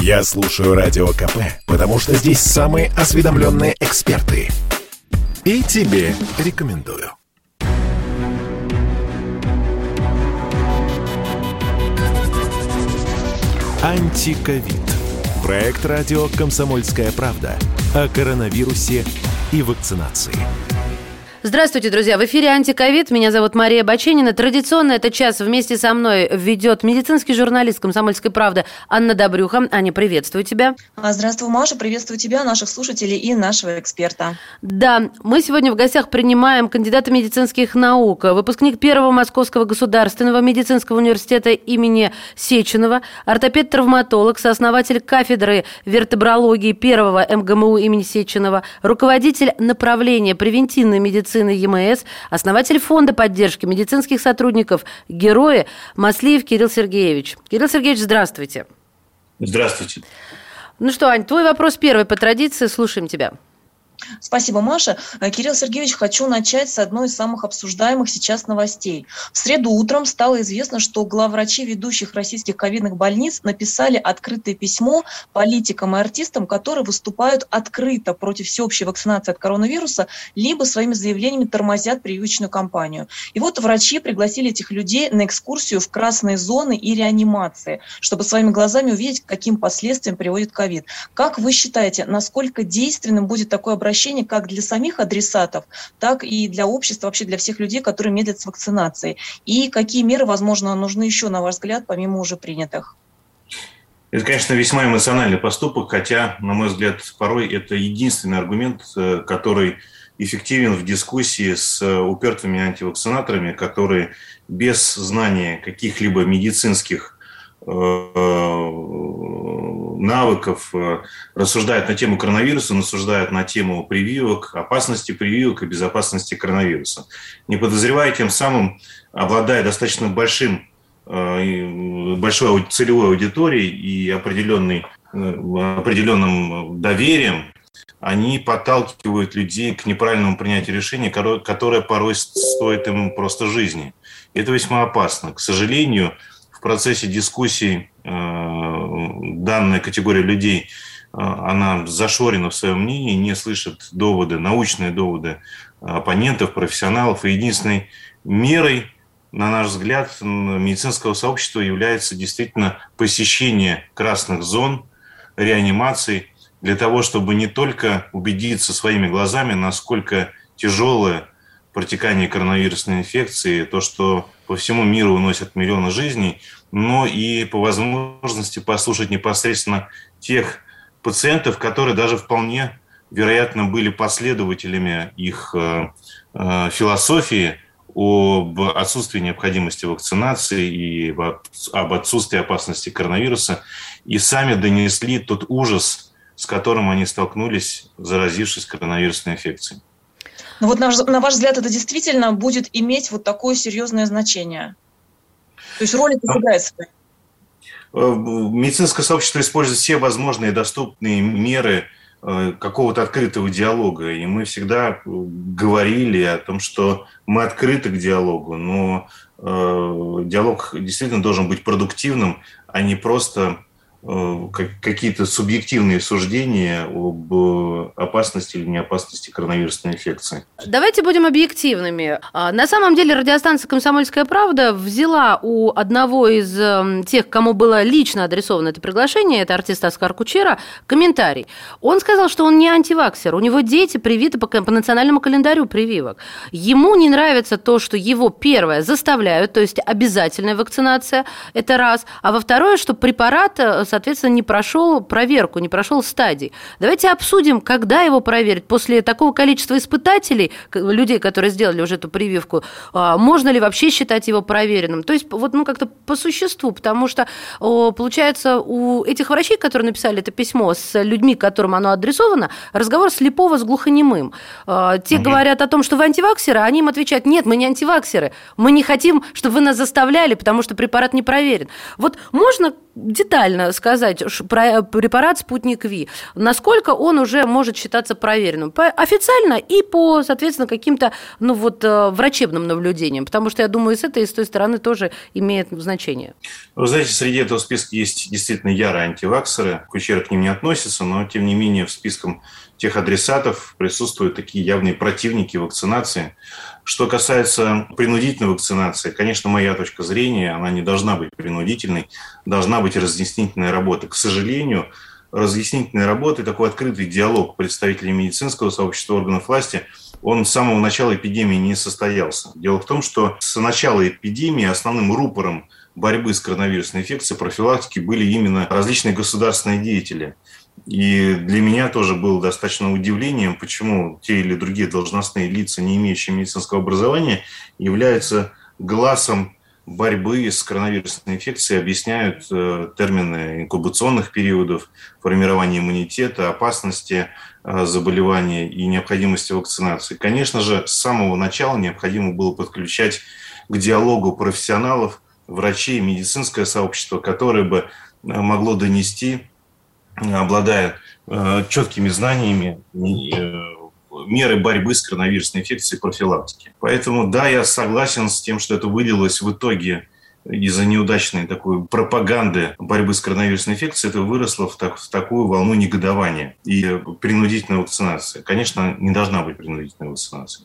Я слушаю Радио КП, потому что здесь самые осведомленные эксперты. И тебе рекомендую. Антиковид. Проект радио «Комсомольская правда» о коронавирусе и вакцинации. Здравствуйте, друзья! В эфире «Антиковид». Меня зовут Мария Баченина. Традиционно этот час вместе со мной ведет медицинский журналист «Комсомольской правды» Анна Добрюха. Аня, приветствую тебя. А, здравствуй, Маша. Приветствую тебя, наших слушателей и нашего эксперта. Да, мы сегодня в гостях принимаем кандидата медицинских наук, выпускник Первого Московского государственного медицинского университета имени Сеченова, ортопед-травматолог, сооснователь кафедры вертебрологии Первого МГМУ имени Сеченова, руководитель направления превентивной медицины медицины ЕМС, основатель фонда поддержки медицинских сотрудников «Герои» Маслиев Кирилл Сергеевич. Кирилл Сергеевич, здравствуйте. Здравствуйте. Ну что, Ань, твой вопрос первый по традиции, слушаем тебя. Спасибо, Маша. Э, Кирилл Сергеевич, хочу начать с одной из самых обсуждаемых сейчас новостей. В среду утром стало известно, что главврачи ведущих российских ковидных больниц написали открытое письмо политикам и артистам, которые выступают открыто против всеобщей вакцинации от коронавируса, либо своими заявлениями тормозят прививочную кампанию. И вот врачи пригласили этих людей на экскурсию в красные зоны и реанимации, чтобы своими глазами увидеть, к каким последствиям приводит ковид. Как вы считаете, насколько действенным будет такое обращение обращение как для самих адресатов, так и для общества, вообще для всех людей, которые медлят с вакцинацией? И какие меры, возможно, нужны еще, на ваш взгляд, помимо уже принятых? Это, конечно, весьма эмоциональный поступок, хотя, на мой взгляд, порой это единственный аргумент, э, который эффективен в дискуссии с э, упертыми антивакцинаторами, которые без знания каких-либо медицинских навыков, э, рассуждают на тему коронавируса, рассуждают на тему прививок, опасности прививок и безопасности коронавируса. Не подозревая тем самым, обладая достаточно большим, э, большой целевой аудиторией и определенной, э, определенным доверием, они подталкивают людей к неправильному принятию решения, которое порой стоит им просто жизни. Это весьма опасно. К сожалению, в процессе дискуссий э, данная категория людей, э, она зашорена в своем мнении, не слышит доводы, научные доводы оппонентов, профессионалов. И единственной мерой, на наш взгляд, медицинского сообщества является действительно посещение красных зон, реанимаций, для того, чтобы не только убедиться своими глазами, насколько тяжелое протекание коронавирусной инфекции, то, что по всему миру уносят миллионы жизней, но и по возможности послушать непосредственно тех пациентов, которые даже вполне вероятно были последователями их э, э, философии об отсутствии необходимости вакцинации и об отсутствии опасности коронавируса, и сами донесли тот ужас, с которым они столкнулись, заразившись коронавирусной инфекцией. Ну вот на, на ваш взгляд это действительно будет иметь вот такое серьезное значение? То есть роль это сыграет свою? Э, медицинское сообщество использует все возможные доступные меры э, какого-то открытого диалога. И мы всегда говорили о том, что мы открыты к диалогу, но э, диалог действительно должен быть продуктивным, а не просто Э, какие-то субъективные суждения об э, опасности или неопасности коронавирусной инфекции. Давайте будем объективными. А, на самом деле радиостанция «Комсомольская правда» взяла у одного из эм, тех, кому было лично адресовано это приглашение, это артист Оскар Кучера, комментарий. Он сказал, что он не антиваксер, у него дети привиты по, по национальному календарю прививок. Ему не нравится то, что его, первое, заставляют, то есть обязательная вакцинация, это раз, а во второе, что препарат э, соответственно, не прошел проверку, не прошел стадии. Давайте обсудим, когда его проверить. После такого количества испытателей, людей, которые сделали уже эту прививку, а, можно ли вообще считать его проверенным? То есть вот ну, как-то по существу, потому что получается у этих врачей, которые написали это письмо с людьми, которым оно адресовано, разговор слепого с глухонемым. А, те угу. говорят о том, что вы антиваксеры, а они им отвечают, нет, мы не антиваксеры, мы не хотим, чтобы вы нас заставляли, потому что препарат не проверен. Вот можно детально сказать про препарат «Спутник Ви». Насколько он уже может считаться проверенным? Официально и по, соответственно, каким-то ну, вот, э, врачебным наблюдениям. Потому что, я думаю, с этой, и с той стороны тоже имеет значение. Вы знаете, среди этого списка есть действительно ярые антиваксеры. Кучера к ним не относится, но, тем не менее, в списком тех адресатов присутствуют такие явные противники вакцинации. Что касается принудительной вакцинации, конечно, моя точка зрения, она не должна быть принудительной, должна быть разъяснительная работа. К сожалению, разъяснительной работы, такой открытый диалог представителей медицинского сообщества органов власти, он с самого начала эпидемии не состоялся. Дело в том, что с начала эпидемии основным рупором борьбы с коронавирусной инфекцией, профилактики были именно различные государственные деятели. И для меня тоже было достаточно удивлением, почему те или другие должностные лица, не имеющие медицинского образования, являются глазом борьбы с коронавирусной инфекцией, объясняют э, термины инкубационных периодов, формирования иммунитета, опасности э, заболевания и необходимости вакцинации. Конечно же, с самого начала необходимо было подключать к диалогу профессионалов, врачей, медицинское сообщество, которое бы э, могло донести обладая э, четкими знаниями э, меры борьбы с коронавирусной инфекцией профилактики. Поэтому, да, я согласен с тем, что это вылилось в итоге из-за неудачной такой пропаганды борьбы с коронавирусной инфекцией, это выросло в, так, в такую волну негодования и принудительной вакцинации. Конечно, не должна быть принудительной вакцинации.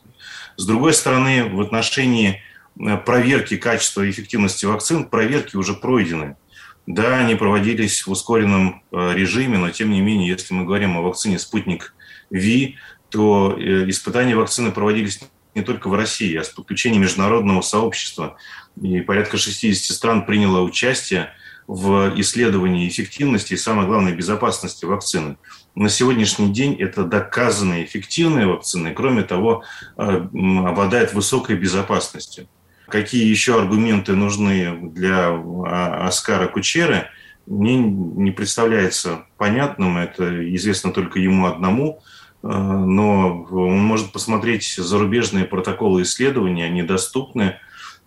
С другой стороны, в отношении э, проверки качества и эффективности вакцин, проверки уже пройдены. Да, они проводились в ускоренном э, режиме, но тем не менее, если мы говорим о вакцине «Спутник Ви», то э, испытания вакцины проводились не только в России, а с подключением международного сообщества. И порядка 60 стран приняло участие в исследовании эффективности и, самое главное, безопасности вакцины. На сегодняшний день это доказанные эффективные вакцины, кроме того, э, обладают высокой безопасностью. Какие еще аргументы нужны для а, Оскара Кучеры, мне не представляется понятным. Это известно только ему одному. Э, но он может посмотреть зарубежные протоколы исследований, они доступны,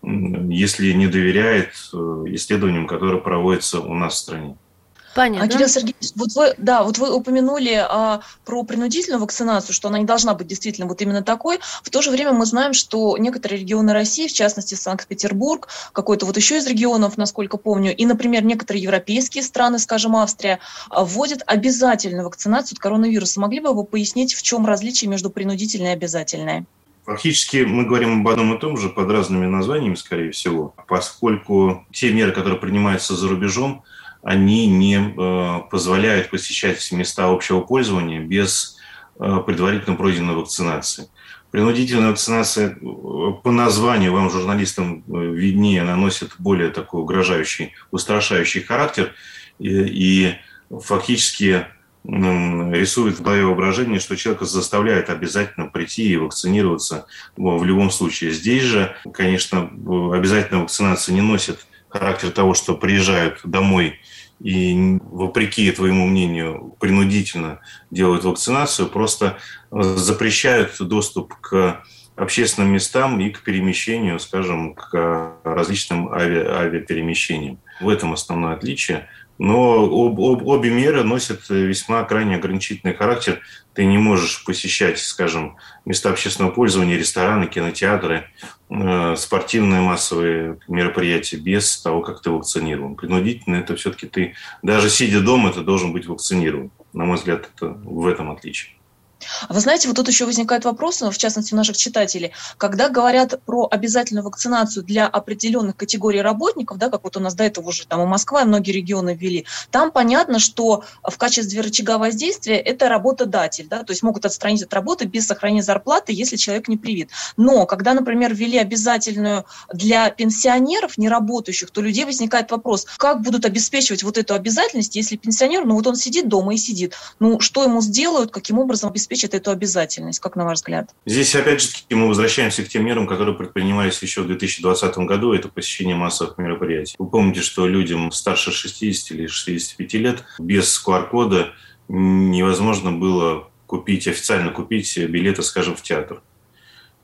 если не доверяет э, исследованиям, которые проводятся у нас в стране. Понятно. А, Кирилл Сергеевич, вот вы, да, вот вы упомянули а, про принудительную вакцинацию, что она не должна быть действительно вот именно такой. В то же время мы знаем, что некоторые регионы России, в частности Санкт-Петербург, какой-то вот еще из регионов, насколько помню, и, например, некоторые европейские страны, скажем, Австрия, а, вводят обязательную вакцинацию от коронавируса. Могли бы вы пояснить, в чем различие между принудительной и обязательной? Фактически мы говорим об одном и том же под разными названиями, скорее всего, поскольку те меры, которые принимаются за рубежом, они не э, позволяют посещать места общего пользования без э, предварительно пройденной вакцинации. Принудительная вакцинация э, по названию, вам, журналистам, виднее, она носит более такой угрожающий, устрашающий характер и, и фактически рисует в голове воображение, что человека заставляет обязательно прийти и вакцинироваться в любом случае. Здесь же, конечно, обязательная вакцинация не носит характер того, что приезжают домой и, вопреки твоему мнению, принудительно делают вакцинацию, просто запрещают доступ к общественным местам и к перемещению, скажем, к различным ави авиаперемещениям. В этом основное отличие. Но об, об, обе меры носят весьма крайне ограничительный характер. Ты не можешь посещать, скажем, места общественного пользования, рестораны, кинотеатры, э, спортивные массовые мероприятия без того, как ты вакцинирован. Принудительно это все-таки ты, даже сидя дома, ты должен быть вакцинирован. На мой взгляд, это в этом отличие. Вы знаете, вот тут еще возникает вопрос, в частности, у наших читателей, когда говорят про обязательную вакцинацию для определенных категорий работников, да, как вот у нас до этого уже там и Москва, и многие регионы ввели, там понятно, что в качестве рычага воздействия это работодатель, да, то есть могут отстранить от работы без сохранения зарплаты, если человек не привит. Но когда, например, ввели обязательную для пенсионеров, не работающих, то у людей возникает вопрос, как будут обеспечивать вот эту обязательность, если пенсионер, ну вот он сидит дома и сидит, ну что ему сделают, каким образом обеспечить обеспечит эту обязательность, как на ваш взгляд? Здесь, опять же, мы возвращаемся к тем мерам, которые предпринимались еще в 2020 году, это посещение массовых мероприятий. Вы помните, что людям старше 60 или 65 лет без QR-кода невозможно было купить, официально купить билеты, скажем, в театр.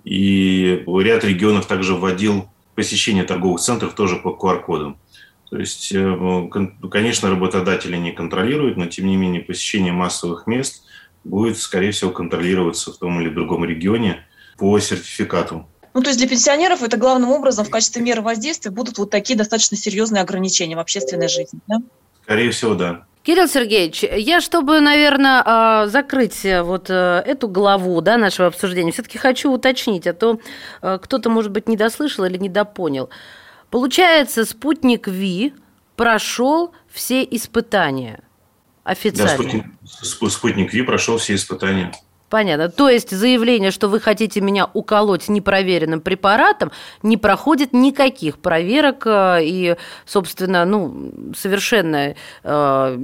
И ряд регионов также вводил посещение торговых центров тоже по QR-кодам. То есть, э, конечно, работодатели не контролируют, но тем не менее посещение массовых мест будет, скорее всего, контролироваться в том или другом регионе по сертификату. Ну, то есть для пенсионеров это главным образом в качестве меры воздействия будут вот такие достаточно серьезные ограничения в общественной жизни, да? Скорее всего, да. Кирилл Сергеевич, я, чтобы, наверное, а, закрыть э, вот э, эту главу да, нашего обсуждения, все-таки хочу уточнить, а то э, кто-то, может быть, недослышал или недопонял. Получается, спутник Ви прошел все испытания официально. Да, спутник, спутник Ви прошел все испытания. Понятно. То есть заявление, что вы хотите меня уколоть непроверенным препаратом, не проходит никаких проверок э, и, собственно, ну, совершенно э,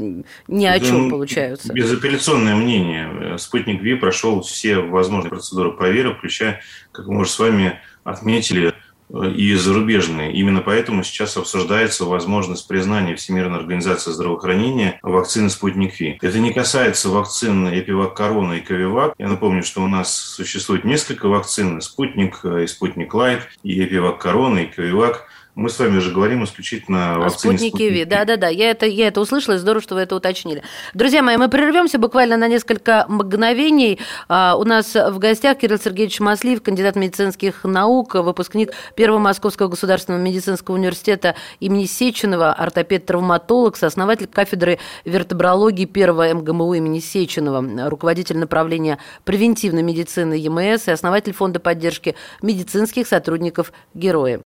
ни о чем ну, получаются. Безапелляционное мнение. Спутник Ви прошел все возможные процедуры проверок, включая, как мы уже с вами отметили, и зарубежные. Именно поэтому сейчас обсуждается возможность признания Всемирной организации здравоохранения вакцины «Спутник Ви». Это не касается вакцин «Эпивак Корона» и «Ковивак». Я напомню, что у нас существует несколько вакцин – «Спутник», и «Спутник Лайт», и «Эпивак Корона», и «Ковивак». Мы с вами же говорим исключительно о вакцине спутнике Ви. Да, да, да. Я это, я это услышала, и здорово, что вы это уточнили. Друзья мои, мы прервемся буквально на несколько мгновений. А, у нас в гостях Кирилл Сергеевич Маслиев, кандидат медицинских наук, выпускник Первого Московского государственного медицинского университета имени Сеченова, ортопед-травматолог, сооснователь кафедры вертебрологии Первого МГМУ имени Сеченова, руководитель направления превентивной медицины ЕМС и основатель фонда поддержки медицинских сотрудников Герои.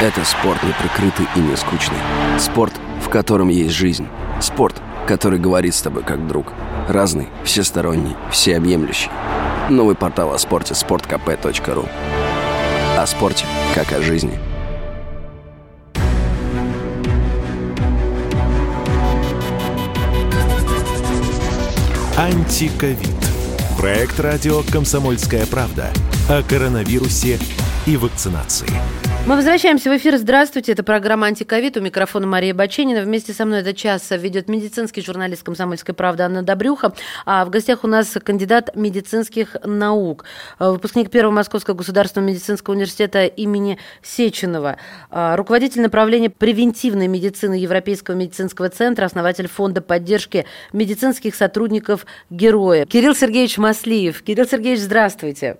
Это спорт неприкрытый и не скучный. Спорт, в котором есть жизнь. Спорт, который говорит с тобой как друг. Разный, всесторонний, всеобъемлющий. Новый портал о спорте – sportkp.ru О спорте, как о жизни. Антиковид. Проект радио «Комсомольская правда» о коронавирусе и вакцинации. Мы возвращаемся в эфир. Здравствуйте. Это программа «Антиковид». У микрофона Мария Баченина. Вместе со мной этот час ведет медицинский журналист «Комсомольской правды» Анна Добрюха. А в гостях у нас кандидат медицинских наук, выпускник Первого Московского государственного медицинского университета имени Сеченова, а, руководитель направления превентивной медицины Европейского медицинского центра, основатель фонда поддержки медицинских сотрудников «Героя». Кирилл Сергеевич Маслиев. Кирилл Сергеевич, здравствуйте.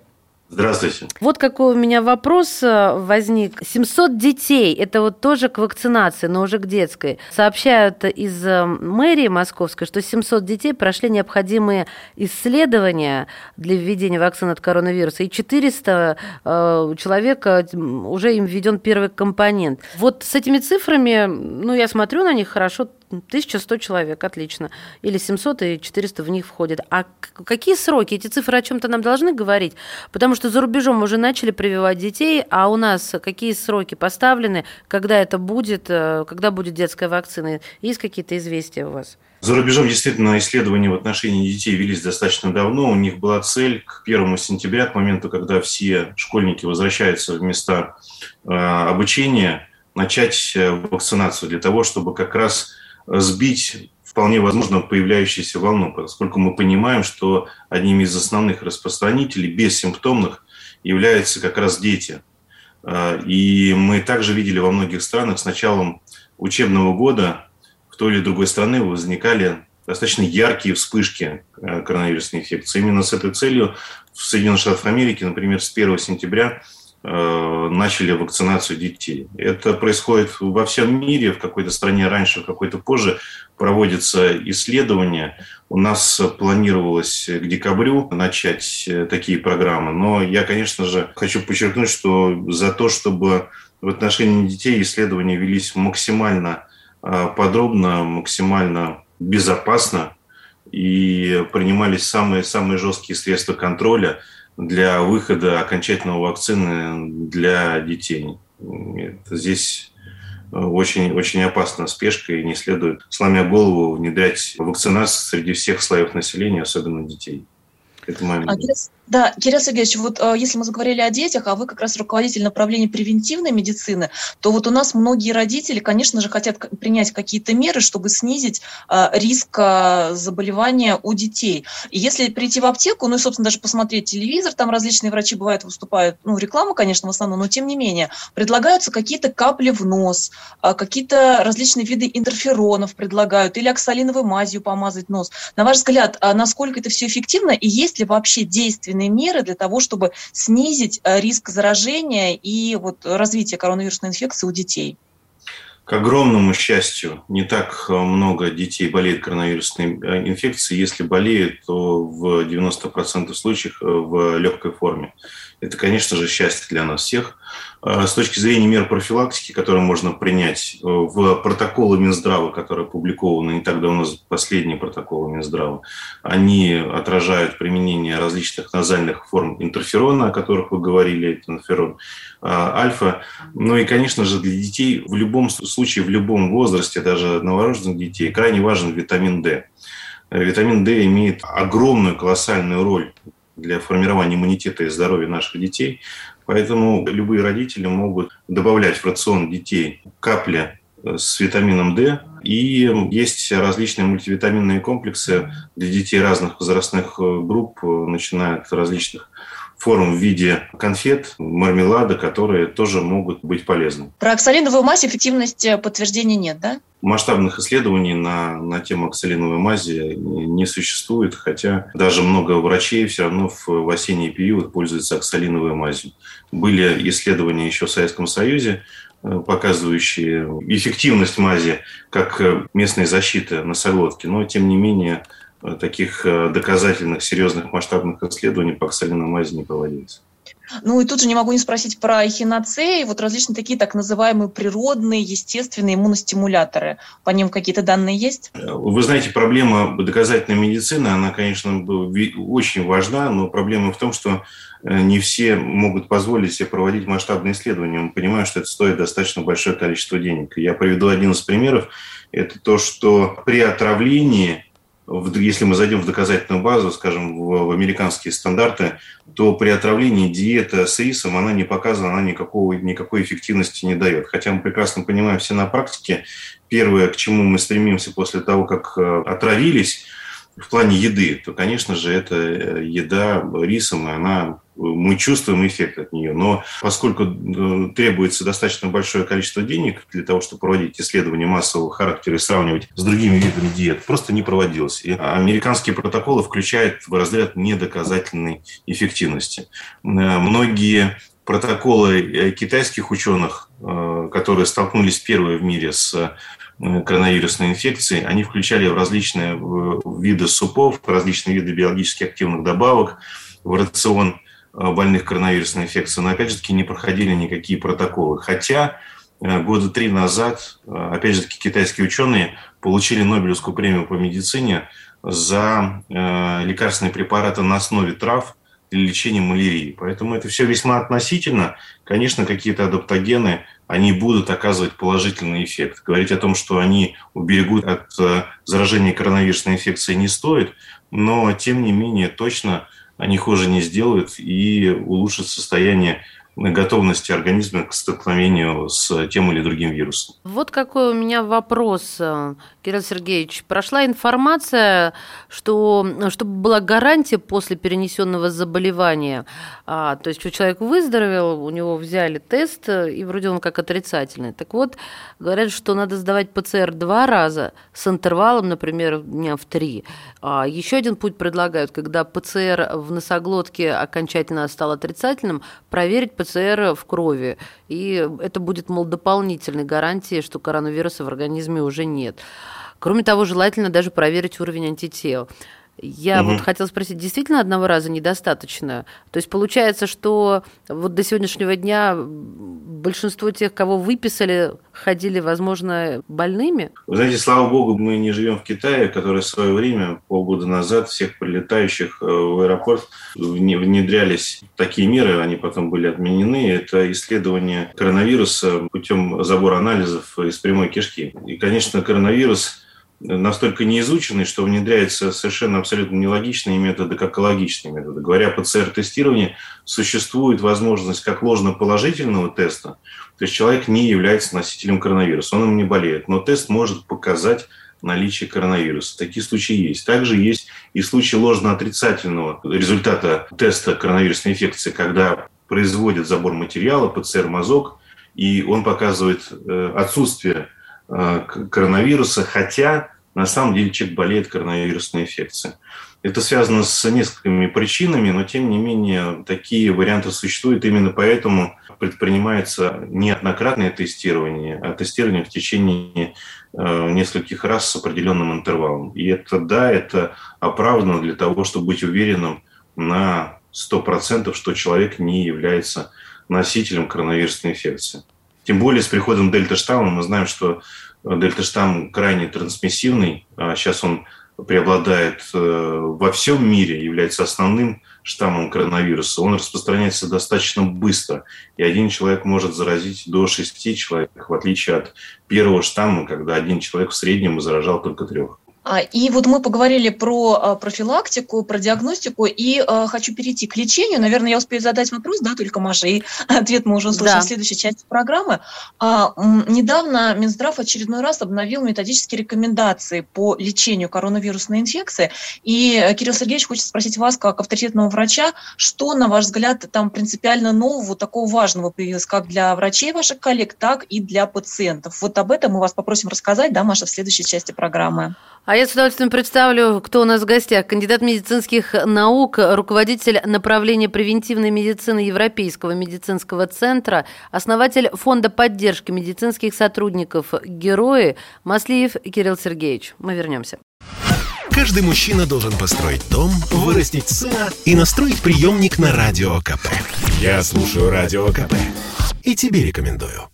Здравствуйте. Вот какой у меня вопрос э, возник. 700 детей, это вот тоже к вакцинации, но уже к детской. Сообщают из э, мэрии московской, что 700 детей прошли необходимые исследования для введения вакцины от коронавируса, и 400 э, человек уже им введен первый компонент. Вот с этими цифрами, ну, я смотрю на них хорошо, 1100 человек, отлично. Или 700 и 400 в них входят. А какие сроки? Эти цифры о чем-то нам должны говорить? Потому что за рубежом уже начали прививать детей, а у нас какие сроки поставлены, когда это будет, э, когда будет детская вакцина? Есть какие-то известия у вас? За рубежом действительно исследования в отношении детей велись достаточно давно. У них была цель к 1 сентября, к моменту, когда все школьники возвращаются в места э, обучения, начать э, вакцинацию для того, чтобы как раз сбить вполне возможно появляющуюся волну, поскольку мы понимаем, что одним из основных распространителей бессимптомных являются как раз дети. А, и мы также видели во многих странах с началом учебного года в той или другой страны возникали достаточно яркие вспышки э, коронавирусной инфекции. Именно с этой целью в Соединенных Штатах Америки, например, с 1 сентября начали вакцинацию детей. Это происходит во всем мире, в какой-то стране раньше, в какой-то позже проводятся исследования. У нас планировалось к декабрю начать э, такие программы, но я, конечно же, хочу подчеркнуть, что за то, чтобы в отношении детей исследования велись максимально э, подробно, максимально безопасно и принимались самые, самые жесткие средства контроля – для выхода окончательного вакцины для детей. Это здесь очень, очень опасна спешка и не следует, сломя голову, внедрять вакцинацию среди всех слоев населения, особенно детей. Это моя а, Да, Кирилл Сергеевич, вот э, если мы заговорили о детях, а вы как раз руководитель направления превентивной медицины, то вот у нас многие родители, конечно же, хотят принять какие-то меры, чтобы снизить э, риск э, заболевания у детей. И если прийти в аптеку, ну и, собственно, даже посмотреть телевизор, там различные врачи бывают, выступают, ну, реклама, конечно, в основном, но тем не менее, предлагаются какие-то капли в нос, какие-то различные виды интерферонов предлагают, или оксалиновой мазью помазать нос. На ваш взгляд, насколько это все эффективно, и есть ли вообще действия действенные меры для того, чтобы снизить э, риск заражения и вот развития коронавирусной инфекции у детей? К огромному счастью, не так э, много детей болеет коронавирусной э, инфекцией. Если болеют, то в 90% случаев в легкой форме. Это, конечно же, счастье для нас всех. А, с точки зрения мер профилактики, которые можно принять э, в протоколы Минздрава, которые опубликованы не так давно, последние протоколы Минздрава, они отражают применение различных назальных форм интерферона, о которых вы говорили, интерферон а, альфа. Ну и, конечно же, для детей в любом случае, в любом возрасте, даже новорожденных детей, крайне важен витамин D. Витамин D имеет огромную, колоссальную роль для формирования иммунитета и здоровья наших детей. Поэтому любые родители могут добавлять в рацион детей капли э, с витамином D. И есть различные мультивитаминные комплексы для детей разных возрастных э, групп, э, начиная от различных форм в виде конфет, мармелада, которые тоже могут быть полезны. Про оксалиновую мазь эффективности подтверждения нет, да? Масштабных исследований на, на тему оксалиновой мази не существует, хотя даже много врачей все равно в, в осенний период пользуются оксалиновой мазью. Были исследования еще в Советском Союзе, э, показывающие эффективность мази как э, местной защиты носоглотки, но тем не менее Э, таких э, доказательных, серьезных масштабных исследований по оксалиновой мази не проводилось. Ну и тут же не могу не спросить про эхиноцеи, вот различные такие так называемые природные, естественные иммуностимуляторы. По ним какие-то данные есть? Э, вы знаете, проблема доказательной медицины, она, конечно, очень важна, но проблема в том, что не все могут позволить себе проводить масштабные исследования. Мы понимаем, что это стоит достаточно большое количество денег. Я приведу один из примеров. Это то, что при отравлении если мы зайдем в доказательную базу, скажем, в, в американские стандарты, то при отравлении диета с рисом, она не показана, она никакого, никакой эффективности не дает. Хотя мы прекрасно понимаем все на практике, первое, к чему мы стремимся после того, как э, отравились, в плане еды, то, конечно же, это э, еда рисом, и она мы чувствуем эффект от нее. Но поскольку э, требуется достаточно большое количество денег для того, чтобы проводить исследования массового характера и сравнивать с другими видами диет, просто не проводилось. И американские протоколы включают в разряд недоказательной эффективности. Э, многие протоколы китайских ученых, которые столкнулись первые в мире с коронавирусной инфекции, они включали в различные виды супов, различные виды биологически активных добавок в рацион э, больных коронавирусной инфекцией, но опять же таки не проходили никакие протоколы. Хотя э, года три назад, э, опять же таки, китайские ученые получили Нобелевскую премию по медицине за лекарственные препараты на основе трав для лечения малярии. Поэтому это все весьма относительно. Конечно, какие-то адаптогены они будут оказывать положительный эффект. Говорить о том, что они уберегут от э, заражения коронавирусной инфекцией не стоит, но тем не менее точно они хуже не сделают и улучшат состояние готовности организма к столкновению с тем или другим вирусом. Вот какой у меня вопрос, э, Кирилл Сергеевич. Прошла информация, что чтобы была гарантия после перенесенного заболевания, а, то есть что человек выздоровел, у него взяли тест, и вроде он как отрицательный. Так вот, говорят, что надо сдавать ПЦР два раза с интервалом, например, дня в три. А еще один путь предлагают, когда ПЦР в носоглотке окончательно стал отрицательным, проверить ПЦР ПЦР в крови. И это будет, мол, дополнительной гарантией, что коронавируса в организме уже нет. Кроме того, желательно даже проверить уровень антител. Я угу. вот хотела спросить, действительно одного раза недостаточно? То есть получается, что вот до сегодняшнего дня большинство тех, кого выписали, ходили, возможно, больными? Вы знаете, слава богу, мы не живем в Китае, который в свое время, полгода назад, всех прилетающих э, в аэропорт внедрялись такие меры, они потом были отменены. Это исследование коронавируса путем забора анализов из прямой кишки. И, конечно, коронавирус настолько неизученный, что внедряются совершенно абсолютно нелогичные методы, как экологичные методы. Говоря о ПЦР-тестировании, существует возможность как ложноположительного теста, то есть человек не является носителем коронавируса, он им не болеет, но тест может показать наличие коронавируса. Такие случаи есть. Также есть и случаи ложно-отрицательного результата теста коронавирусной инфекции, когда производят забор материала, ПЦР-мазок, и он показывает э, отсутствие коронавируса, хотя на самом деле человек болеет коронавирусной инфекцией. Это связано с несколькими причинами, но тем не менее такие варианты существуют. Именно поэтому предпринимается неоднократное тестирование, а тестирование в течение э, нескольких раз с определенным интервалом. И это, да, это оправдано для того, чтобы быть уверенным на 100%, что человек не является носителем коронавирусной инфекции. Тем более с приходом дельта-штамма мы знаем, что дельта-штамм крайне трансмиссивный. А сейчас он преобладает э, во всем мире, является основным штаммом коронавируса. Он распространяется достаточно быстро. И один человек может заразить до шести человек, в отличие от первого штамма, когда один человек в среднем заражал только трех. А, и вот мы поговорили про а, профилактику, про диагностику, и э, хочу перейти к лечению. Наверное, я успею задать вопрос, да, только Маша, и ответ мы уже услышим да. в следующей части программы. А, недавно Минздрав очередной раз обновил методические рекомендации по лечению коронавирусной инфекции. И, э, Кирилл Сергеевич, хочет спросить вас, как авторитетного врача, что, на ваш взгляд, там принципиально нового, такого важного появилось как для врачей ваших коллег, так и для пациентов. Вот об этом мы вас попросим рассказать, да, Маша, в следующей части программы. А я с удовольствием представлю, кто у нас в гостях. Кандидат медицинских наук, руководитель направления превентивной медицины Европейского медицинского центра, основатель фонда поддержки медицинских сотрудников «Герои» Маслиев Кирилл Сергеевич. Мы вернемся. Каждый мужчина должен построить дом, вырастить сына и настроить приемник на Радио КП. Я слушаю Радио КП и тебе рекомендую.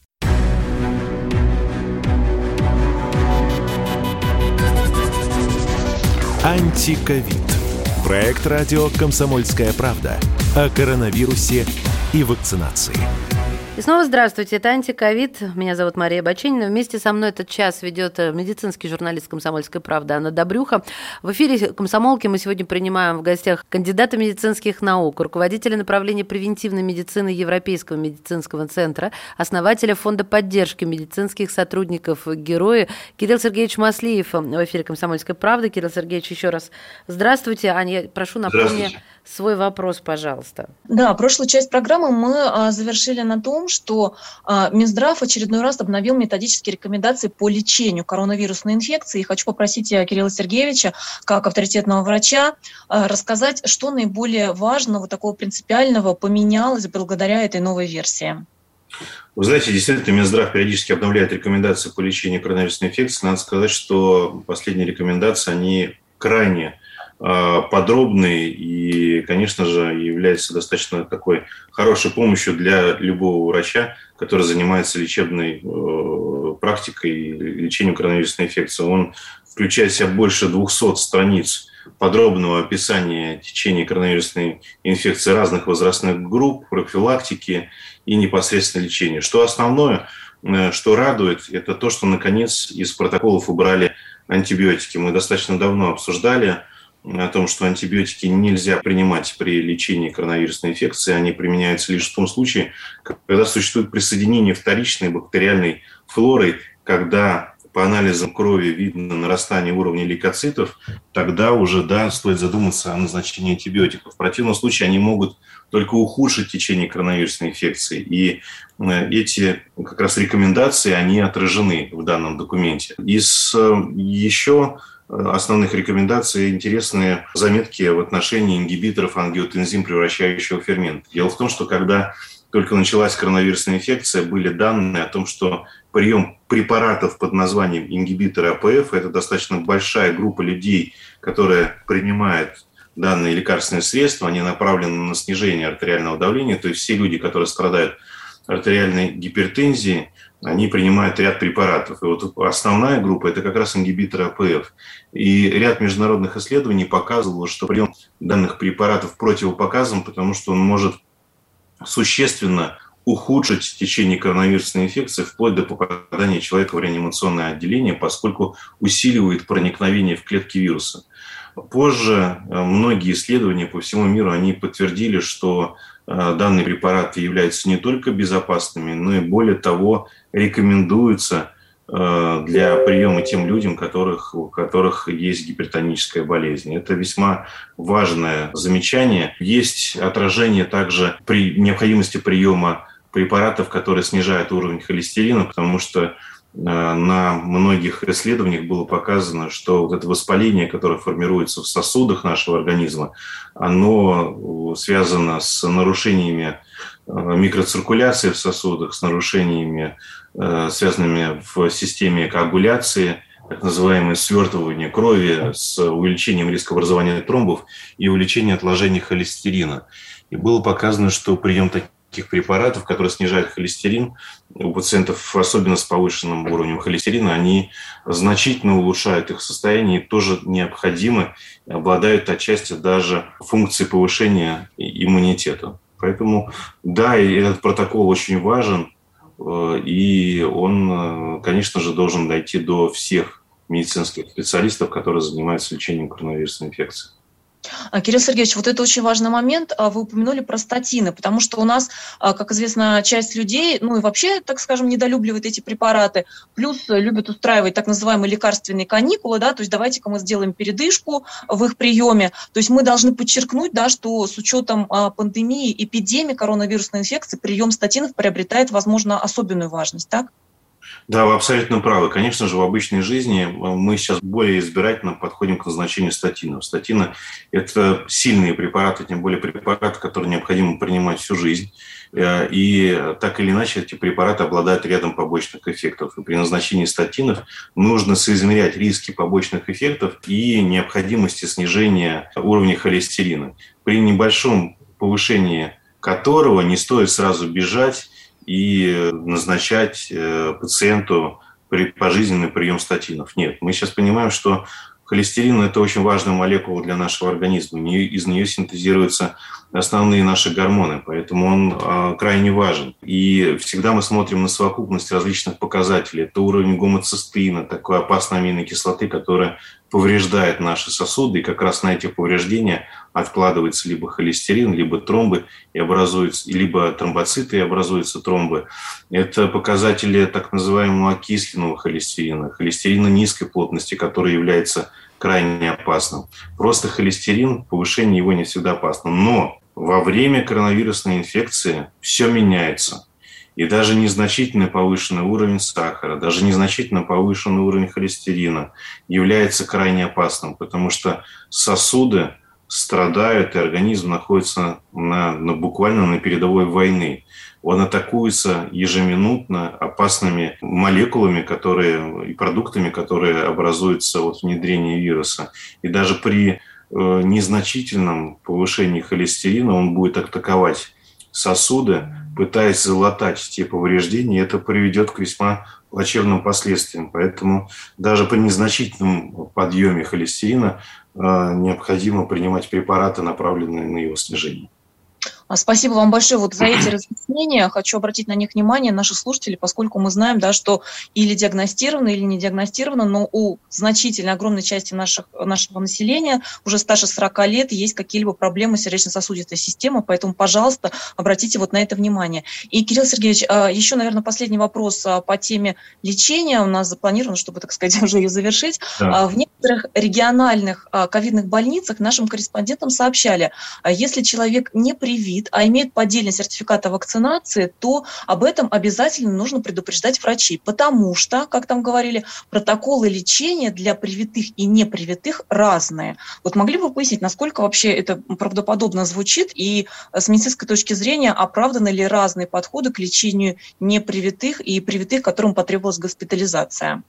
Антиковид. Проект радио «Комсомольская правда» о коронавирусе и вакцинации. И снова здравствуйте, это «Антиковид». Меня зовут Мария Баченина. Вместе со мной этот час ведет э, медицинский журналист «Комсомольской правды» Анна Добрюха. В эфире «Комсомолки» мы сегодня принимаем в гостях кандидата медицинских наук, руководителя направления превентивной медицины Европейского медицинского центра, основателя фонда поддержки медицинских сотрудников «Герои» Кирилл Сергеевич Маслиев в эфире «Комсомольской правды». Кирилл Сергеевич, еще раз здравствуйте. Аня, прошу напомнить свой вопрос, пожалуйста. Да, прошлую часть программы мы а, завершили на том, что а, Минздрав очередной раз обновил методические рекомендации по лечению коронавирусной инфекции. И хочу попросить Кирилла Сергеевича, как авторитетного врача, а, рассказать, что наиболее важного, такого принципиального поменялось благодаря этой новой версии. Вы знаете, действительно, Минздрав периодически обновляет рекомендации по лечению коронавирусной инфекции. Надо сказать, что последние рекомендации, они крайне подробный и, конечно же, является достаточно такой хорошей помощью для любого врача, который занимается лечебной э, практикой лечением коронавирусной инфекции. Он включает в себя больше 200 страниц подробного описания течения коронавирусной инфекции разных возрастных групп, профилактики и непосредственно лечения. Что основное, э, что радует, это то, что наконец из протоколов убрали антибиотики. Мы достаточно давно обсуждали о том, что антибиотики нельзя принимать при лечении коронавирусной инфекции. Они применяются лишь в том случае, когда существует присоединение вторичной бактериальной флоры, когда по анализам крови видно нарастание уровня лейкоцитов, тогда уже, да, стоит задуматься о назначении антибиотиков. В противном случае они могут только ухудшить течение коронавирусной инфекции. И э, эти как раз рекомендации, они отражены в данном документе. Из э, еще основных рекомендаций интересные заметки в отношении ингибиторов ангиотензин, превращающего фермент. Дело в том, что когда только началась коронавирусная инфекция, были данные о том, что прием препаратов под названием ингибиторы АПФ – это достаточно большая группа людей, которая принимает данные лекарственные средства, они направлены на снижение артериального давления, то есть все люди, которые страдают артериальной гипертензией, они принимают ряд препаратов. И вот основная группа – это как раз ингибиторы АПФ. И ряд международных исследований показывало, что прием данных препаратов противопоказан, потому что он может существенно ухудшить течение коронавирусной инфекции вплоть до попадания человека в реанимационное отделение, поскольку усиливает проникновение в клетки вируса. Позже э, многие исследования по всему миру они подтвердили, что данные препараты являются не только безопасными, но и более того рекомендуются э, для приема тем людям, которых, у которых есть гипертоническая болезнь. Это весьма важное замечание. Есть отражение также при необходимости приема препаратов, которые снижают уровень холестерина, потому что Э, на многих исследованиях было показано, что вот это воспаление, которое формируется в сосудах нашего организма, оно э, связано с нарушениями э, микроциркуляции в сосудах, с нарушениями, связанными в системе коагуляции, так называемое свертывание крови с увеличением риска образования тромбов и увеличением отложения холестерина. И было показано, что прием таких таких препаратов, которые снижают холестерин, у пациентов, особенно с повышенным уровнем холестерина, они значительно улучшают их состояние и тоже необходимы, обладают отчасти даже функцией повышения иммунитета. Поэтому, да, этот протокол очень важен, э, и он, э, конечно же, должен дойти до всех медицинских специалистов, которые занимаются лечением коронавирусной инфекции. А, Кирилл Сергеевич, вот это очень важный момент. А, вы упомянули про статины, потому что у нас, а, как известно, часть людей, ну и вообще, так скажем, недолюбливает эти препараты, плюс любят устраивать так называемые лекарственные каникулы, да, то есть давайте-ка мы сделаем передышку в их приеме. То есть мы должны подчеркнуть, да, что с учетом пандемии, эпидемии коронавирусной инфекции прием статинов приобретает, возможно, особенную важность, так? Да, вы абсолютно правы. Конечно же, в обычной жизни мы сейчас более избирательно подходим к назначению статинов. Статины – это сильные препараты, тем более препараты, которые необходимо принимать всю жизнь. Э, и так или иначе эти препараты обладают рядом побочных эффектов. И при назначении статинов нужно соизмерять риски побочных эффектов и необходимости снижения уровня холестерина. При небольшом повышении которого не стоит сразу бежать и назначать э, пациенту пожизненный прием статинов. Нет, мы сейчас понимаем, что холестерин – это очень важная молекула для нашего организма. Из нее синтезируются основные наши гормоны, поэтому он а, крайне важен. И всегда мы смотрим на совокупность различных показателей. Это уровень гомоцистеина, такой опасной аминокислоты, которая повреждает наши сосуды, и как раз на эти повреждения откладывается либо холестерин, либо тромбы, и образуются, либо тромбоциты, и образуются тромбы. Это показатели так называемого окисленного холестерина, холестерина низкой плотности, который является крайне опасным. Просто холестерин, повышение его не всегда опасно. Но во время коронавирусной инфекции все меняется. И даже незначительно повышенный уровень сахара, даже незначительно повышенный уровень холестерина является крайне опасным, потому что сосуды страдают, и организм находится на, на, буквально на передовой войны. Он атакуется ежеминутно опасными молекулами которые, и продуктами, которые образуются от внедрения вируса. И даже при незначительном повышении холестерина он будет атаковать сосуды, пытаясь залатать те повреждения, это приведет к весьма плачевным последствиям. Поэтому даже при незначительном подъеме холестерина э, необходимо принимать препараты, направленные на его снижение. А, спасибо вам большое вот за эти разъяснения. Хочу обратить на них внимание наших слушателей, поскольку мы знаем, да, что или диагностировано, или не диагностировано, но у значительной, огромной части наших, нашего населения уже старше 40 лет есть какие-либо проблемы сердечно-сосудистой системы, поэтому, пожалуйста, обратите вот на это внимание. И, Кирилл Сергеевич, а, еще, наверное, последний вопрос а, по теме лечения. У нас запланировано, чтобы, так сказать, уже ее завершить. Да. В некоторых региональных ковидных больницах нашим корреспондентам сообщали, если человек не привит, ковид, а имеет поддельный сертификат о вакцинации, то об этом обязательно нужно предупреждать врачей, потому что, как там говорили, протоколы лечения для привитых и непривитых разные. Вот могли бы пояснить, насколько вообще это правдоподобно звучит и с медицинской точки зрения оправданы ли разные подходы к лечению непривитых и привитых, которым потребовалась госпитализация?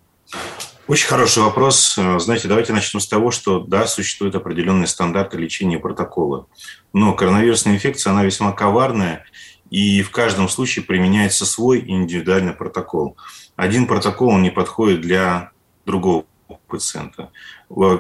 Очень хороший вопрос. Знаете, давайте начнем с того, что да, существуют определенные стандарты лечения протокола. Но коронавирусная инфекция, она весьма коварная, и в каждом случае применяется свой индивидуальный протокол. Один протокол он не подходит для другого пациента.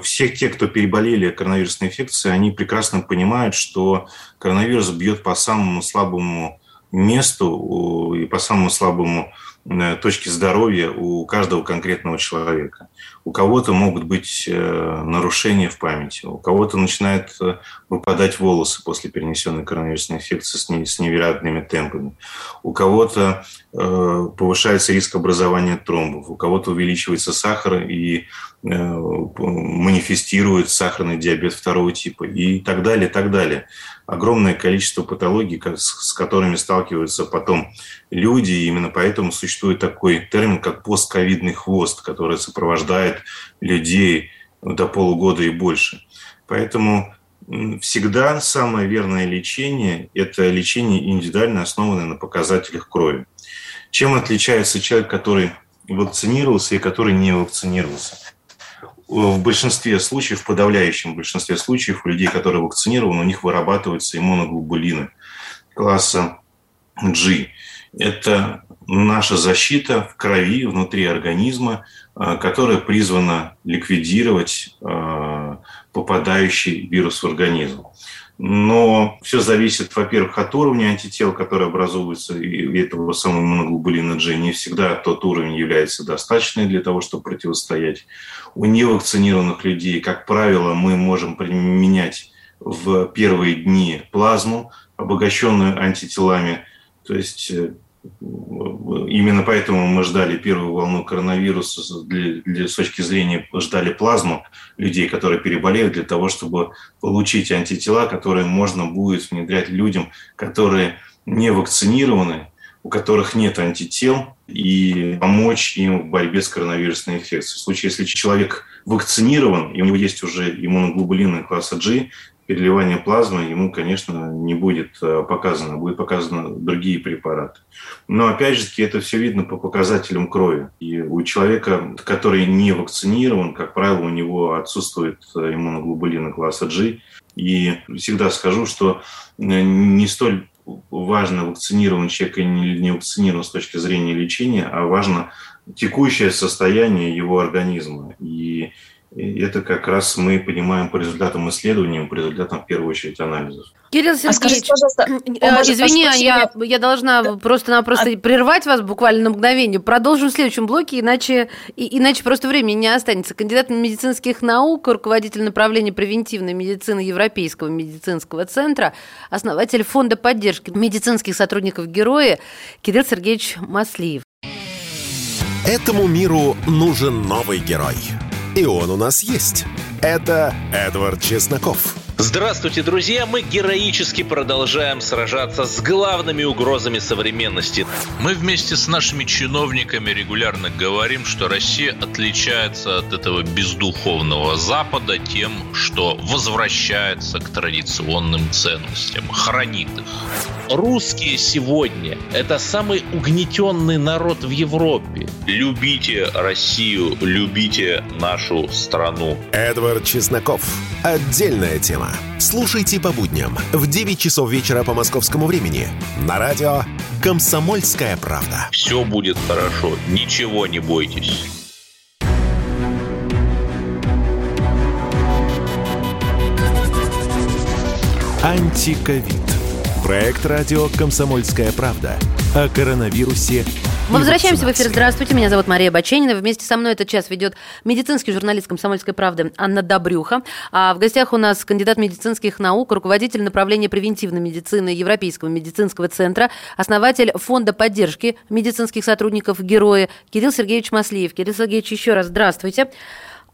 Все те, кто переболели коронавирусной инфекцией, они прекрасно понимают, что коронавирус бьет по самому слабому месту и по самому слабому Э, точки здоровья у каждого конкретного человека. У кого-то могут быть э, нарушения в памяти, у кого-то начинают э, выпадать волосы после перенесенной коронавирусной инфекции с невероятными темпами, у кого-то повышается риск образования тромбов, у кого-то увеличивается сахар и манифестирует сахарный диабет второго типа и так далее, так далее огромное количество патологий, с которыми сталкиваются потом люди. И именно поэтому существует такой термин, как постковидный хвост, который сопровождает людей до полугода и больше. Поэтому всегда самое верное лечение – это лечение индивидуально основанное на показателях крови. Чем отличается человек, который вакцинировался и который не вакцинировался? В большинстве случаев, в подавляющем большинстве случаев у людей, которые вакцинированы, у них вырабатываются иммуноглобулины класса G. Это наша защита в крови, внутри организма, э, которая призвана ликвидировать э, попадающий вирус в организм. Но все зависит, во-первых, от уровня антител, которые образуются и этого самого иммуноглобулина G. Не всегда тот уровень является достаточным для того, чтобы противостоять. У невакцинированных людей, как правило, мы можем применять в первые дни плазму, обогащенную антителами. То есть э, Именно поэтому мы ждали первую волну коронавируса для, для, с точки зрения, ждали плазму людей, которые переболеют, для того, чтобы получить антитела, которые можно будет внедрять людям, которые не вакцинированы, у которых нет антител, и помочь им в борьбе с коронавирусной инфекцией. В случае, если человек вакцинирован, и у него есть уже иммуноглобулины класса G, переливание плазмы ему, конечно, не будет э, показано, будет показаны другие препараты. Но, опять же это все видно по показателям крови. И у человека, который не вакцинирован, как правило, у него отсутствует э, иммуноглобулины класса G. И всегда скажу, что э, не столь важно, вакцинирован человек или не вакцинирован с точки зрения лечения, а важно текущее состояние его организма. И и это как раз мы понимаем по результатам исследований, по результатам, в первую очередь, анализов. Кирилл Сергеевич, а скажите, пожалуйста, э, извини, я, я должна да. просто-напросто а... прервать вас буквально на мгновение. Продолжим в следующем блоке, иначе, и, иначе просто времени не останется. Кандидат медицинских наук, руководитель направления превентивной медицины Европейского медицинского центра, основатель фонда поддержки медицинских сотрудников героя Кирилл Сергеевич Маслиев. Этому миру нужен новый герой – и он у нас есть. Это Эдвард Чесноков. Здравствуйте, друзья! Мы героически продолжаем сражаться с главными угрозами современности. Мы вместе с нашими чиновниками регулярно говорим, что Россия отличается от этого бездуховного Запада тем, что возвращается к традиционным ценностям, хранит их. Русские сегодня – это самый угнетенный народ в Европе. Любите Россию, любите нашу страну. Эдвард Чесноков. Отдельная тема программа. Слушайте по будням в 9 часов вечера по московскому времени на радио «Комсомольская правда». Все будет хорошо, ничего не бойтесь. Антиковид. Проект радио «Комсомольская правда» о коронавирусе мы возвращаемся в эфир. Здравствуйте, меня зовут Мария Баченина. Вместе со мной этот час ведет медицинский журналист «Комсомольской правды» Анна Добрюха. А в гостях у нас кандидат медицинских наук, руководитель направления превентивной медицины Европейского медицинского центра, основатель фонда поддержки медицинских сотрудников «Герои» Кирилл Сергеевич Маслиев. Кирилл Сергеевич, еще раз здравствуйте.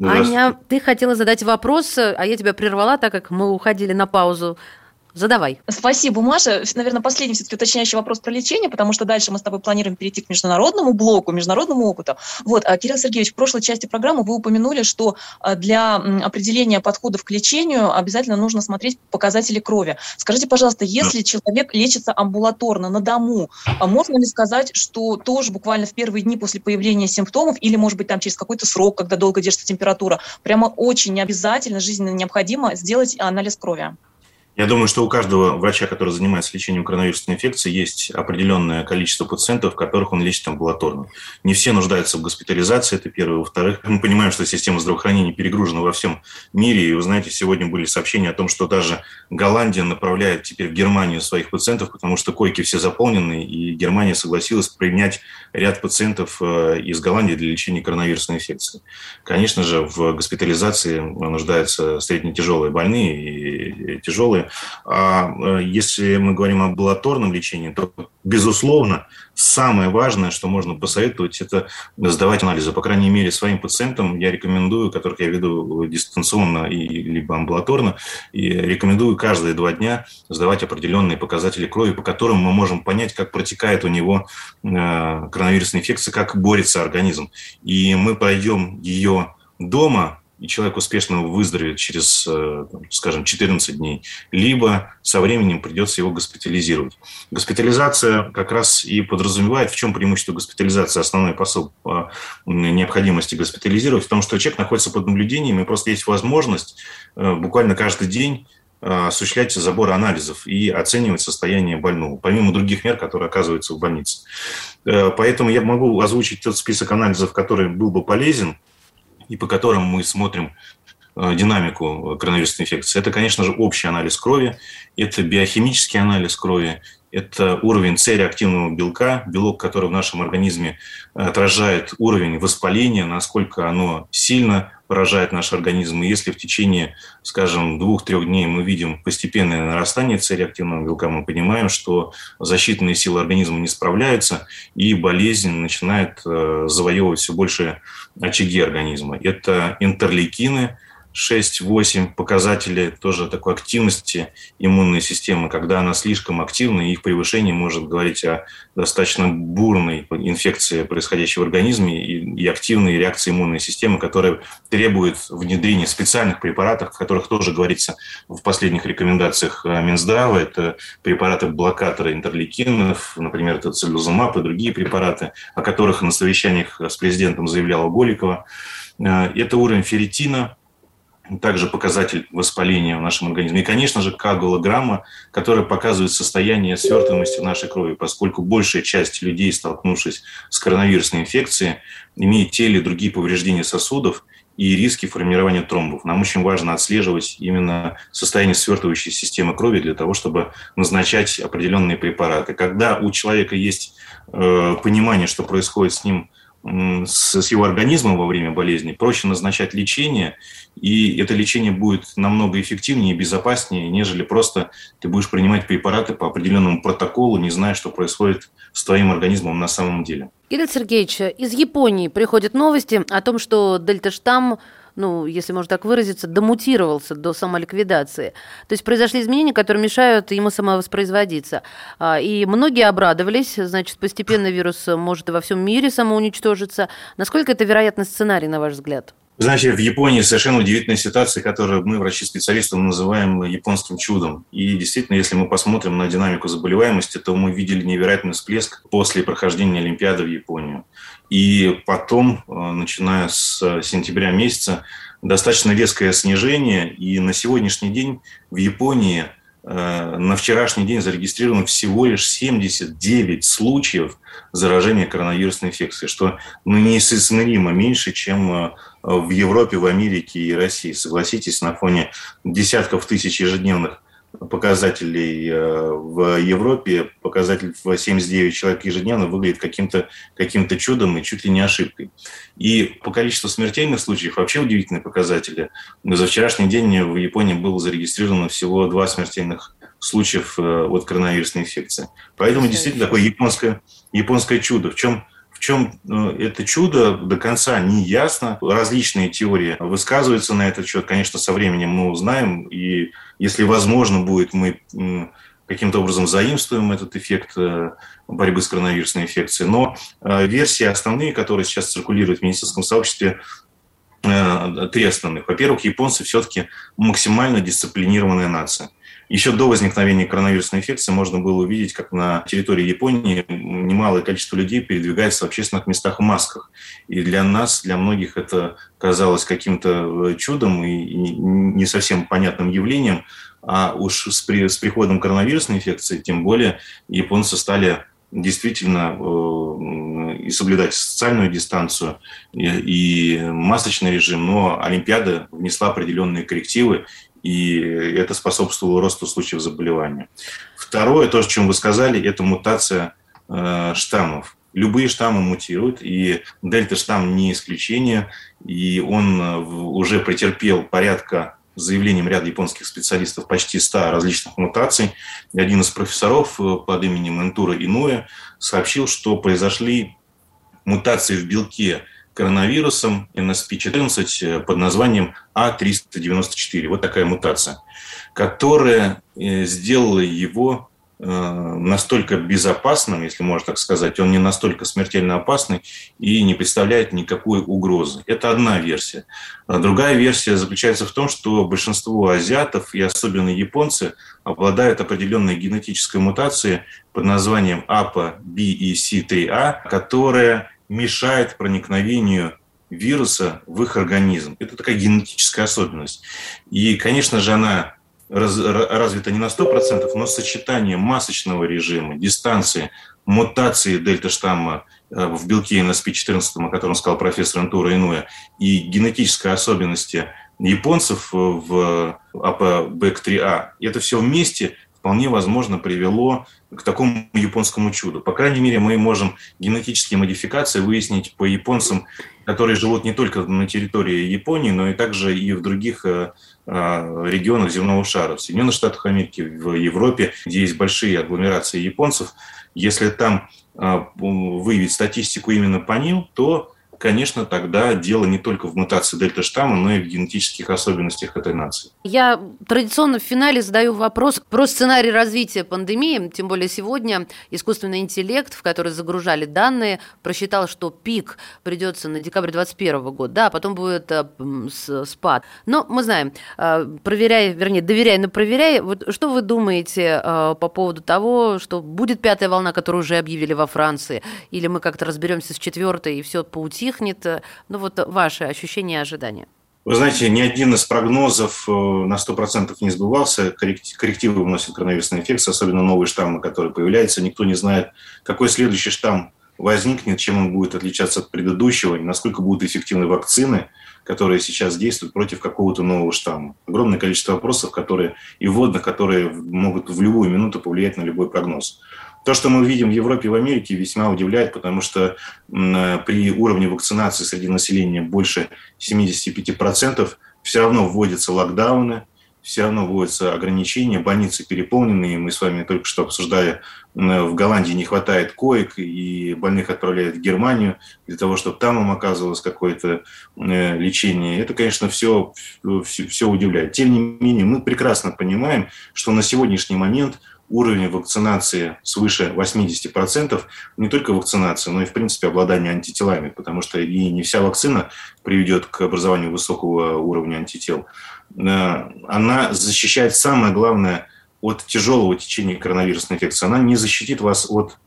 Аня, ты хотела задать вопрос, а я тебя прервала, так как мы уходили на паузу. Задавай. Спасибо, Маша. Наверное, последний все-таки уточняющий вопрос про лечение, потому что дальше мы с тобой планируем перейти к международному блоку, международному опыту. Вот, а, Кирилл Сергеевич, в прошлой части программы вы упомянули, что а, для определения подходов к лечению обязательно нужно смотреть показатели крови. Скажите, пожалуйста, если человек лечится амбулаторно, на дому, а можно ли сказать, что тоже буквально в первые дни после появления симптомов или, может быть, там через какой-то срок, когда долго держится температура, прямо очень обязательно, жизненно необходимо сделать анализ крови? Я думаю, что у каждого врача, который занимается лечением коронавирусной инфекции, есть определенное количество пациентов, которых он лечит амбулаторно. Не все нуждаются в госпитализации, это первое. Во-вторых, мы понимаем, что система здравоохранения перегружена во всем мире. И вы знаете, сегодня были сообщения о том, что даже Голландия направляет теперь в Германию своих пациентов, потому что койки все заполнены, и Германия согласилась принять ряд пациентов э, из Голландии для лечения коронавирусной инфекции. Конечно же, в госпитализации нуждаются средне-тяжелые больные и тяжелые. А э, если мы говорим об амбулаторном лечении, то, безусловно, самое важное, что можно посоветовать, это сдавать анализы. По крайней мере, своим пациентам я рекомендую, которых я веду дистанционно и либо амбулаторно, и рекомендую каждые два дня сдавать определенные показатели крови, по которым мы можем понять, как протекает у него э, коронавирусная инфекция, как борется организм. И мы пройдем ее дома, и человек успешно выздоровеет через, э, скажем, 14 дней, либо со временем придется его госпитализировать. Госпитализация как раз и подразумевает, в чем преимущество госпитализации, основной посыл по необходимости госпитализировать, в том, что человек находится под наблюдением, и просто есть возможность э, буквально каждый день э, осуществлять забор анализов и оценивать состояние больного, помимо других мер, которые оказываются в больнице. Поэтому я могу озвучить тот список анализов, который был бы полезен – и по которым мы смотрим э, динамику коронавирусной инфекции. Это, конечно же, общий анализ крови, это биохимический анализ крови, это уровень С-реактивного белка, белок, который в нашем организме отражает уровень воспаления, насколько оно сильно поражает наш организм. И если в течение, скажем, двух-трех дней мы видим постепенное нарастание С-реактивного белка, мы понимаем, что защитные силы организма не справляются, и болезнь начинает э, завоевывать все больше очаги организма. Это интерлейкины – 6-8 показатели тоже такой активности иммунной системы, когда она слишком активна, и их превышение может говорить о достаточно бурной инфекции, происходящей в организме, и, и активной реакции иммунной системы, которая требует внедрения специальных препаратов, о которых тоже говорится в последних рекомендациях э, Минздрава. Это препараты-блокаторы интерлейкинов, например, это целлюзумаб и другие препараты, о которых на совещаниях с президентом заявляла Голикова. Э, это уровень ферритина, также показатель воспаления в нашем организме. И, конечно же, коагулограмма, которая показывает состояние свертываемости нашей крови, поскольку большая часть людей, столкнувшись с коронавирусной инфекцией, имеет те или другие повреждения сосудов и риски формирования тромбов. Нам очень важно отслеживать именно состояние свертывающей системы крови для того, чтобы назначать определенные препараты. Когда у человека есть э, понимание, что происходит с ним с, с его организмом во время болезни, проще назначать лечение, и это лечение будет намного эффективнее и безопаснее, нежели просто ты будешь принимать препараты по определенному протоколу, не зная, что происходит с твоим организмом на самом деле. Кирилл Сергеевич, из Японии приходят новости о том, что дельта-штамм ну, если можно так выразиться, домутировался до самоликвидации. То есть произошли изменения, которые мешают ему самовоспроизводиться. А, и многие обрадовались, значит, постепенно вирус может и во всем мире самоуничтожиться. Насколько это вероятный сценарий, на ваш взгляд? Знаете, в Японии совершенно удивительная ситуация, которую мы, врачи-специалисты, называем японским чудом. И действительно, если мы посмотрим на динамику заболеваемости, то мы видели невероятный всплеск после прохождения Олимпиады в Японию. И потом, э, начиная с сентября месяца, достаточно резкое снижение. И на сегодняшний день в Японии на вчерашний день зарегистрировано всего лишь 79 случаев заражения коронавирусной инфекцией, что ну, меньше, чем э, в Европе, в Америке и России. Согласитесь, на фоне десятков тысяч ежедневных показателей э, в Европе, показатель в 79 человек ежедневно выглядит каким-то каким чудом и чуть ли не ошибкой. И по количеству смертельных случаев вообще удивительные показатели. За вчерашний день в Японии было зарегистрировано всего два смертельных случаев э, от коронавирусной инфекции. Поэтому действительно такое японское, японское чудо. В чем чем э, это чудо до конца не ясно. Различные теории высказываются на этот счет. Конечно, со временем мы узнаем. И если возможно будет, мы каким-то образом заимствуем этот эффект э, борьбы с коронавирусной инфекцией. Но э, версии основные, которые сейчас циркулируют в медицинском сообществе, три основных. Во-первых, японцы все-таки максимально дисциплинированная нация. Еще до возникновения коронавирусной инфекции можно было увидеть, как на территории Японии немалое количество людей передвигается в общественных местах в масках. И для нас, для многих это казалось каким-то э, чудом и не совсем понятным явлением. А уж с, при, с приходом коронавирусной инфекции, тем более, японцы стали действительно э, и соблюдать социальную дистанцию и, и масочный режим, но Олимпиада внесла определенные коррективы, и это способствовало росту случаев заболевания. Второе, то, о чем вы сказали, это мутация э, штаммов. Любые штаммы мутируют, и дельта-штамм не исключение, и он э, уже претерпел порядка заявлением ряда японских специалистов почти 100 различных мутаций. И один из профессоров э, под именем Энтура Иноя сообщил, что произошли мутации в белке коронавирусом NSP-14 э, под названием А394. Вот такая мутация, которая э, сделала его Э, настолько безопасным, если можно так сказать, он не настолько смертельно опасный и не представляет никакой угрозы. Это одна версия. А другая версия заключается в том, что большинство азиатов и особенно японцы обладают определенной генетической мутацией под названием APA BEC3A, которая мешает проникновению вируса в их организм. Это такая генетическая особенность. И, конечно же, она раз, развита не на 100%, но сочетание масочного режима, дистанции, мутации дельта-штамма э, в белке NSP-14, о котором сказал профессор Антура Инуя, и генетической особенности японцев в АПБЭК-3А, это все вместе вполне возможно привело к такому японскому чуду. По крайней мере, мы можем генетические модификации выяснить по японцам, которые живут не только на территории Японии, но и также и в других э, э, регионах земного шара, в Соединенных Штатах Америки, в Европе, где есть большие агломерации японцев. Если там э, выявить статистику именно по ним, то конечно, тогда дело не только в мутации дельта-штамма, но и в генетических особенностях этой нации. Я традиционно в финале задаю вопрос про сценарий развития пандемии, тем более сегодня искусственный интеллект, в который загружали данные, просчитал, что пик придется на декабрь 2021 года, да, а потом будет э, спад. Но мы знаем, э, проверяя, вернее, доверяя, но проверяя, вот что вы думаете э, по поводу того, что будет пятая волна, которую уже объявили во Франции, или мы как-то разберемся с четвертой и все поутихнет, утихнет? Ну вот ваши ощущения и ожидания. Вы знаете, ни один из прогнозов э, на 100% не сбывался. Коррективы вносит коронавирусная инфекция, особенно новые штаммы, которые появляются. Никто не знает, какой следующий штамм возникнет, чем он будет отличаться от предыдущего, насколько будут эффективны вакцины, которые сейчас действуют против какого-то нового штамма. Огромное количество вопросов, которые и вводных, которые могут в любую минуту повлиять на любой прогноз. То, что мы видим в Европе и в Америке, весьма удивляет, потому что при уровне вакцинации среди населения больше 75% все равно вводятся локдауны, все равно вводятся ограничения, больницы переполнены, мы с вами только что обсуждали, в Голландии не хватает коек, и больных отправляют в Германию для того, чтобы там им оказывалось какое-то э, лечение. Это, конечно, все, все, все удивляет. Тем не менее, мы прекрасно понимаем, что на сегодняшний момент – уровень вакцинации свыше 80%, не только вакцинации, но и, в принципе, обладание антителами, потому что и не вся вакцина приведет к образованию высокого уровня антител. Э, она защищает самое главное от тяжелого течения коронавирусной инфекции. Она не защитит вас от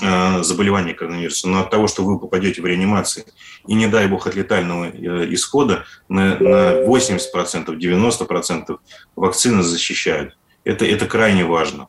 э, заболевания коронавирусом, но от того, что вы попадете в реанимацию, и не дай бог от летального э, исхода, на, на 80%, 90% вакцины защищают. Это, это крайне важно.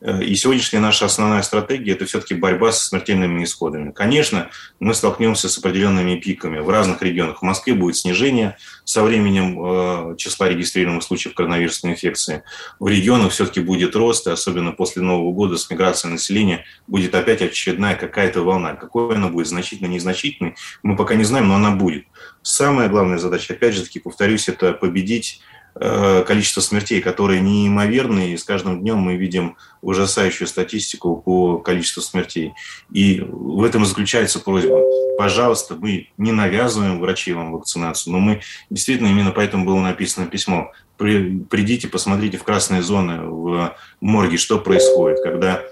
Э, и сегодняшняя наша основная стратегия – это все-таки борьба со смертельными исходами. Конечно, мы столкнемся с определенными пиками. В разных регионах в Москве будет снижение со временем э, числа регистрируемых случаев коронавирусной инфекции. В регионах все-таки будет рост, и особенно после Нового года с миграцией населения будет опять очередная какая-то волна. Какой она будет, значительно, незначительной, мы пока не знаем, но она будет. Самая главная задача, опять же таки, повторюсь, это победить количество смертей, которые неимоверные, и с каждым днем мы видим ужасающую статистику по количеству смертей. И в этом заключается просьба. Пожалуйста, мы не навязываем врачей вам вакцинацию, но мы действительно, именно поэтому было написано письмо. Придите, посмотрите в красные зоны, в морге, что происходит, когда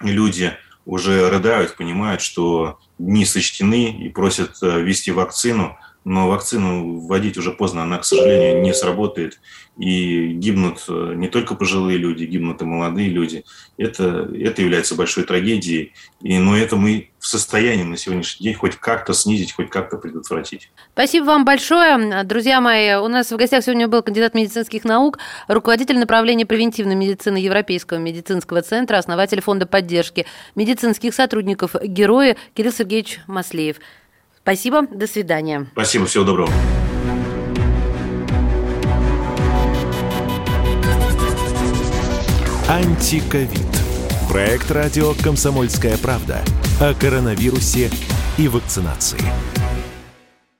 люди уже рыдают, понимают, что дни сочтены и просят э, ввести вакцину – но вакцину вводить уже поздно, она, к сожалению, не сработает. И гибнут э, не только пожилые люди, гибнут и молодые люди. Это, это является большой трагедией. И, но это мы в состоянии на сегодняшний день хоть как-то снизить, хоть как-то предотвратить. Спасибо вам большое. Друзья мои, у нас в гостях сегодня был кандидат медицинских наук, руководитель направления превентивной медицины Европейского медицинского центра, основатель фонда поддержки медицинских сотрудников героя Кирилл Сергеевич Маслеев. Спасибо, до свидания. Спасибо, всего доброго. Антиковид. Проект радио «Комсомольская правда» о коронавирусе и вакцинации.